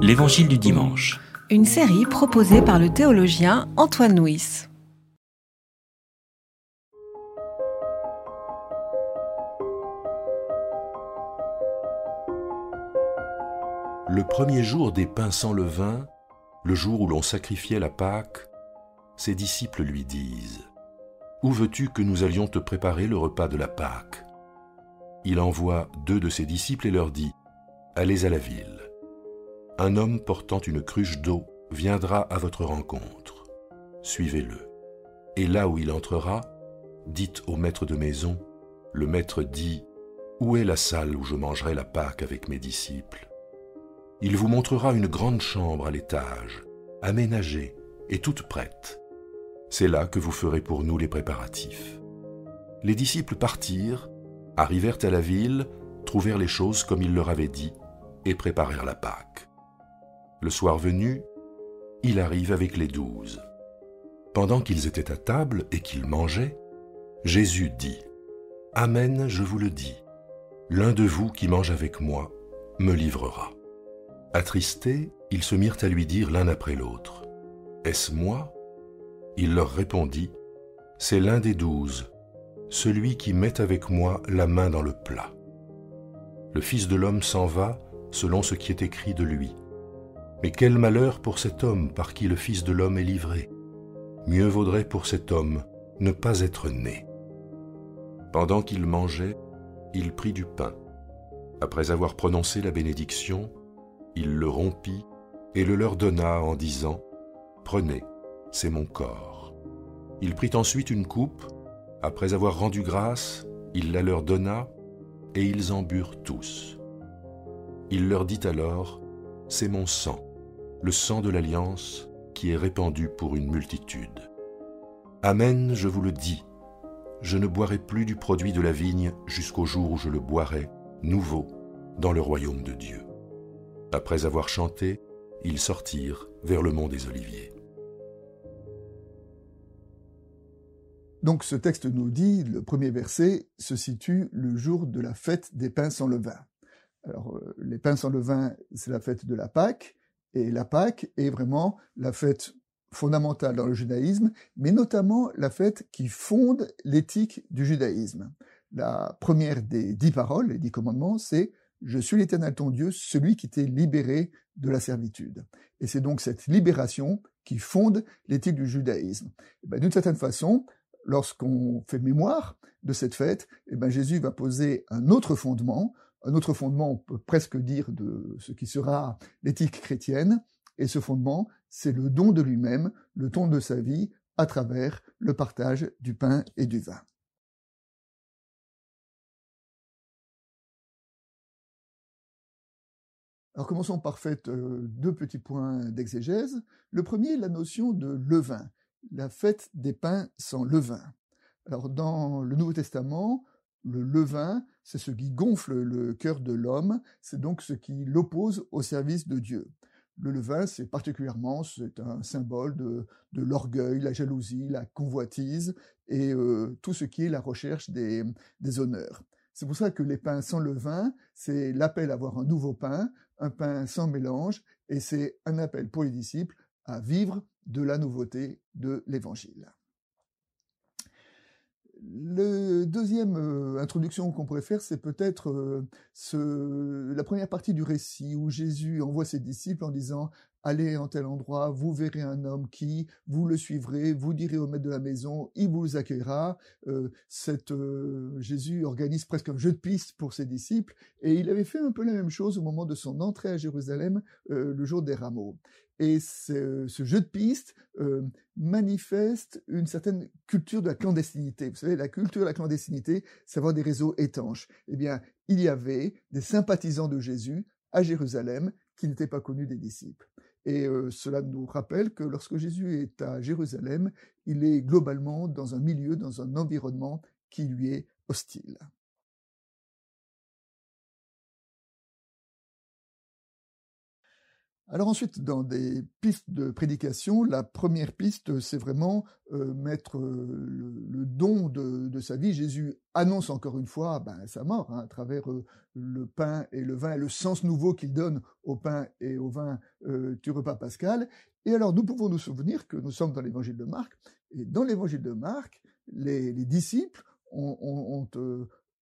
L'Évangile du dimanche. Une série proposée par le théologien Antoine Nuis. Le premier jour des pains sans levain, le jour où l'on sacrifiait la Pâque, ses disciples lui disent Où veux-tu que nous allions te préparer le repas de la Pâque? Il envoie deux de ses disciples et leur dit Allez à la ville. Un homme portant une cruche d'eau viendra à votre rencontre. Suivez-le. Et là où il entrera, dites au maître de maison Le maître dit Où est la salle où je mangerai la Pâque avec mes disciples? Il vous montrera une grande chambre à l'étage, aménagée et toute prête. C'est là que vous ferez pour nous les préparatifs. Les disciples partirent, arrivèrent à la ville, trouvèrent les choses comme il leur avait dit, et préparèrent la Pâque. Le soir venu, il arrive avec les douze. Pendant qu'ils étaient à table et qu'ils mangeaient, Jésus dit, Amen, je vous le dis, l'un de vous qui mange avec moi me livrera. Attristés, ils se mirent à lui dire l'un après l'autre, Est-ce moi? Il leur répondit, C'est l'un des douze, celui qui met avec moi la main dans le plat. Le Fils de l'homme s'en va selon ce qui est écrit de lui. Mais quel malheur pour cet homme par qui le Fils de l'homme est livré. Mieux vaudrait pour cet homme ne pas être né. Pendant qu'il mangeait, il prit du pain. Après avoir prononcé la bénédiction, il le rompit et le leur donna en disant, Prenez, c'est mon corps. Il prit ensuite une coupe, après avoir rendu grâce, il la leur donna, et ils en burent tous. Il leur dit alors, C'est mon sang, le sang de l'alliance qui est répandu pour une multitude. Amen, je vous le dis, je ne boirai plus du produit de la vigne jusqu'au jour où je le boirai, nouveau, dans le royaume de Dieu. Après avoir chanté, ils sortirent vers le mont des Oliviers. Donc ce texte nous dit, le premier verset se situe le jour de la fête des pains sans levain. Alors euh, les pains sans levain, c'est la fête de la Pâque, et la Pâque est vraiment la fête fondamentale dans le judaïsme, mais notamment la fête qui fonde l'éthique du judaïsme. La première des dix paroles, les dix commandements, c'est Je suis l'Éternel ton Dieu, celui qui t'est libéré de la servitude. Et c'est donc cette libération qui fonde l'éthique du judaïsme. Ben, D'une certaine façon, lorsqu'on fait mémoire de cette fête, eh ben, Jésus va poser un autre fondement, un autre fondement, on peut presque dire, de ce qui sera l'éthique chrétienne, et ce fondement, c'est le don de lui-même, le don de sa vie, à travers le partage du pain et du vin. Alors commençons par fait euh, deux petits points d'exégèse. Le premier, la notion de levain, la fête des pains sans levain. Alors dans le Nouveau Testament, le levain, c'est ce qui gonfle le cœur de l'homme, c'est donc ce qui l'oppose au service de Dieu. Le levain, c'est particulièrement, c'est un symbole de, l'orgueil, la jalousie, la convoitise et euh, tout ce qui est la recherche des, des honneurs. C'est pour ça que les pains sans levain, c'est l'appel à avoir un nouveau pain, un pain sans mélange, et c'est un appel pour les disciples à vivre de la nouveauté de l'Évangile. Le deuxième euh, introduction qu'on pourrait faire, c'est peut-être euh, la première partie du récit où Jésus envoie ses disciples en disant allez en tel endroit, vous verrez un homme qui, vous le suivrez, vous direz au maître de la maison, il vous accueillera. Euh, euh, Jésus organise presque un jeu de piste pour ses disciples, et il avait fait un peu la même chose au moment de son entrée à Jérusalem euh, le jour des rameaux. Et ce, ce jeu de piste manifeste une certaine culture de la clandestinité. Vous savez, la culture de la clandestinité, c'est avoir des réseaux étanches. Eh bien, il y avait des sympathisants de Jésus à Jérusalem qui n'étaient pas connus des disciples. Et euh, cela nous rappelle que lorsque Jésus est à Jérusalem, il est globalement dans un milieu, dans un environnement qui lui est hostile. Alors ensuite, dans des pistes de prédication, la première piste, c'est vraiment euh, mettre euh, le, don de, sa vie. Jésus annonce encore une fois ben, sa mort hein, à travers euh, le pain et le vin et le sens nouveau qu'il donne au pain et au vin du repas pascal. Et alors nous pouvons nous souvenir que nous sommes dans l'évangile de Marc, et dans l'évangile de Marc, les, disciples ont,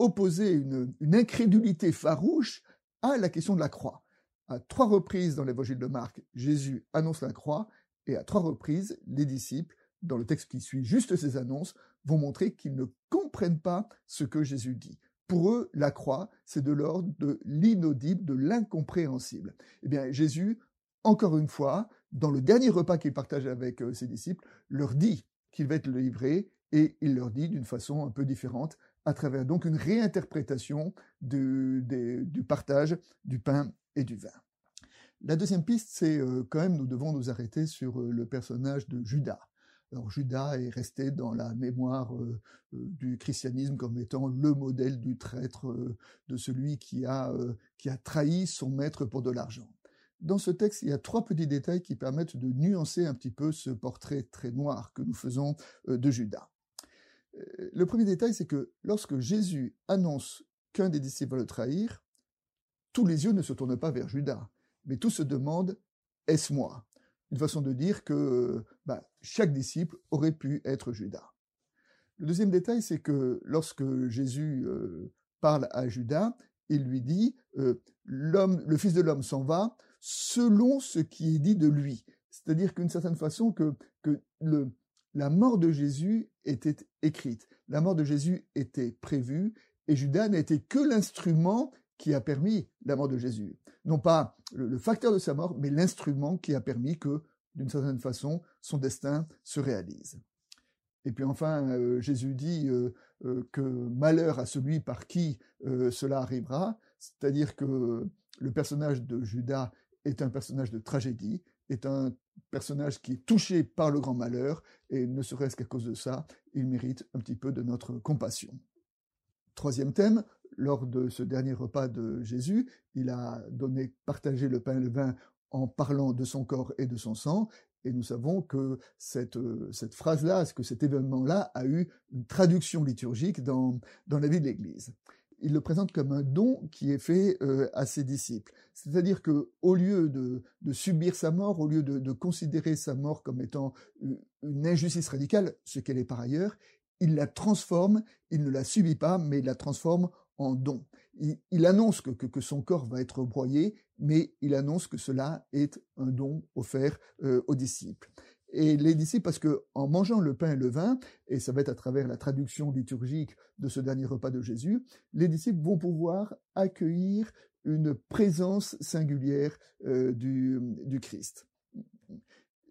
opposé une incrédulité farouche à la question de la croix. À trois reprises dans l'évangile de Marc, Jésus annonce la croix, et à trois reprises, les disciples, dans le texte qui suit juste ces annonces, vont montrer qu'ils ne comprennent pas ce que Jésus dit. Pour eux, la croix, c'est de l'ordre de l'inaudible, de l'incompréhensible. Eh bien, Jésus, encore une fois, dans le dernier repas qu'il partage avec euh, ses disciples, leur dit qu'il va être livré, et il leur dit d'une façon un peu différente, à travers donc une réinterprétation du partage du pain du vin. La deuxième piste, c'est euh, quand même, nous devons nous arrêter sur euh, le personnage de Judas. Alors Judas est resté dans la mémoire euh, du christianisme comme étant le modèle du traître, de celui qui a, qui a trahi son maître pour de l'argent. Dans ce texte, il y a trois petits détails qui permettent de nuancer un petit peu ce portrait très noir que nous faisons de Judas. Le premier détail, c'est que lorsque Jésus annonce qu'un des disciples va le trahir, tous les yeux ne se tournent pas vers Judas, mais tous se demandent est-ce moi? Une façon de dire que bah, chaque disciple aurait pu être Judas. Le deuxième détail, c'est que lorsque Jésus euh, parle à Judas, il lui dit euh, l'homme, le Fils de l'homme s'en va selon ce qui est dit de lui. C'est-à-dire qu'une certaine façon que, que le, la mort de Jésus était écrite, la mort de Jésus était prévue, et Judas n'était que l'instrument qui a permis la mort de Jésus. Non pas le, facteur de sa mort, mais l'instrument qui a permis que, d'une certaine façon, son destin se réalise. Et puis enfin, euh, Jésus dit euh, euh, que malheur à celui par qui cela arrivera, c'est-à-dire que le personnage de Judas est un personnage de tragédie, est un personnage qui est touché par le grand malheur, et ne serait-ce qu'à cause de ça, il mérite un petit peu de notre compassion. Troisième thème, lors de ce dernier repas de Jésus, il a donné, partagé le pain et le vin en parlant de son corps et de son sang, et nous savons que cette, cette phrase-là, que cet événement-là a eu une traduction liturgique dans, la vie de l'Église. Il le présente comme un don qui est fait euh, à ses disciples. C'est-à-dire que, au lieu de, de, subir sa mort, au lieu de, de considérer sa mort comme étant une injustice radicale, ce qu'elle est par ailleurs, il la transforme, il ne la subit pas, mais il la transforme en don. Il, annonce que, son corps va être broyé, mais il annonce que cela est un don offert euh, aux disciples. Et les disciples, parce que en mangeant le pain et le vin, et ça va être à travers la traduction liturgique de ce dernier repas de Jésus, les disciples vont pouvoir accueillir une présence singulière euh, du, du Christ.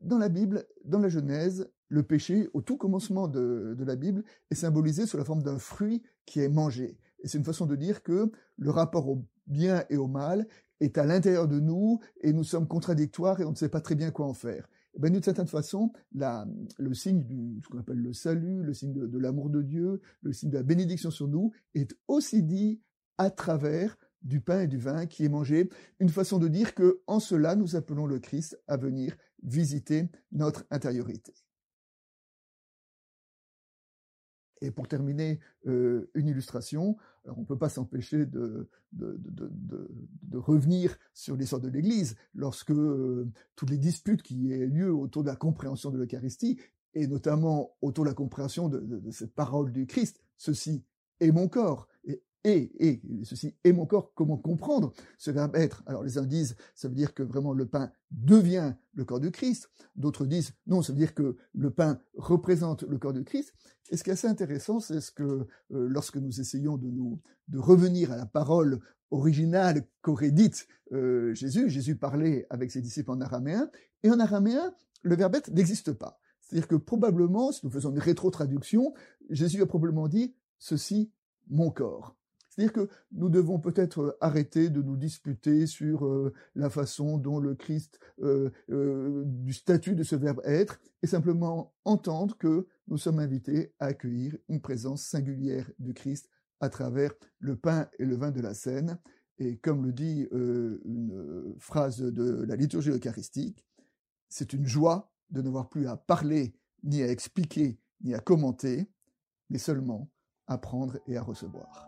Dans la Bible, dans la Genèse, le péché, au tout commencement de, de la Bible, est symbolisé sous la forme d'un fruit qui est mangé. Et c'est une façon de dire que le rapport au bien et au mal est à l'intérieur de nous et nous sommes contradictoires et on ne sait pas très bien quoi en faire. Et ben, d'une certaine façon, le signe du, ce qu'on appelle le salut, le signe de, de l'amour de Dieu, le signe de la bénédiction sur nous, est aussi dit à travers du pain et du vin qui est mangé, une façon de dire que en cela nous appelons le Christ à venir visiter notre intériorité. Et pour terminer, euh, une illustration. On ne peut pas s'empêcher de, revenir sur l'histoire de l'Église lorsque euh, toutes les disputes qui aient lieu autour de la compréhension de l'Eucharistie, et notamment autour de la compréhension de, cette parole du Christ, ceci est mon corps, et et, et, ceci est mon corps, comment comprendre ce verbe être? Alors les uns disent, ça veut dire que vraiment le pain devient le corps du Christ, d'autres disent, non, ça veut dire que le pain représente le corps du Christ, et ce qui est assez intéressant, c'est ce que euh, lorsque nous essayons de nous de revenir à la parole originale qu'aurait dite euh, Jésus, Jésus parlait avec ses disciples en araméen, et en araméen, le verbe être n'existe pas. C'est-à-dire que probablement, si nous faisons une rétro-traduction, Jésus a probablement dit, ceci, mon corps. C'est-à-dire que nous devons peut-être euh, arrêter de nous disputer sur euh, la façon dont le Christ, euh, du statut de ce verbe être, et simplement entendre que nous sommes invités à accueillir une présence singulière du Christ à travers le pain et le vin de la scène. Et comme le dit une phrase de la liturgie eucharistique, c'est une joie de n'avoir plus à parler, ni à expliquer, ni à commenter, mais seulement à prendre et à recevoir.